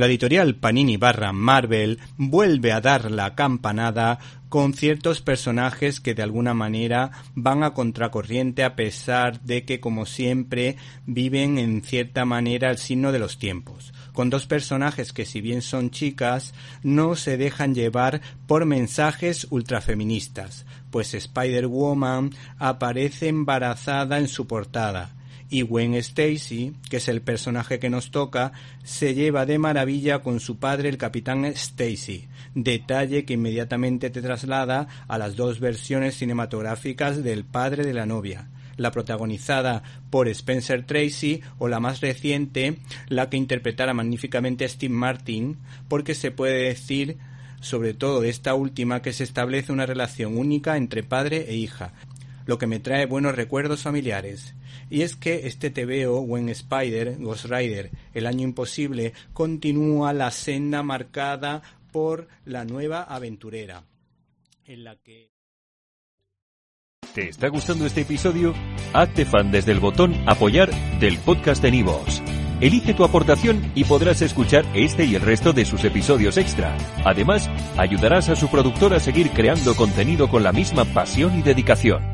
La editorial Panini barra Marvel vuelve a dar la campanada con ciertos personajes que de alguna manera van a contracorriente a pesar de que como siempre viven en cierta manera el signo de los tiempos. Con dos personajes que si bien son chicas, no se dejan llevar por mensajes ultrafeministas, pues Spider-Woman aparece embarazada en su portada, y Gwen Stacy, que es el personaje que nos toca, se lleva de maravilla con su padre el capitán Stacy, detalle que inmediatamente te traslada a las dos versiones cinematográficas del padre de la novia, la protagonizada por Spencer Tracy o la más reciente, la que interpretara magníficamente Steve Martin, porque se puede decir sobre todo de esta última que se establece una relación única entre padre e hija, lo que me trae buenos recuerdos familiares. Y es que este TVO, When Spider, Ghost Rider, El Año Imposible, continúa la senda marcada por la nueva aventurera, en la que ¿Te está gustando este episodio? Hazte fan desde el botón Apoyar del podcast de Nivos. Elige tu aportación y podrás escuchar este y el resto de sus episodios extra. Además, ayudarás a su productor a seguir creando contenido con la misma pasión y dedicación.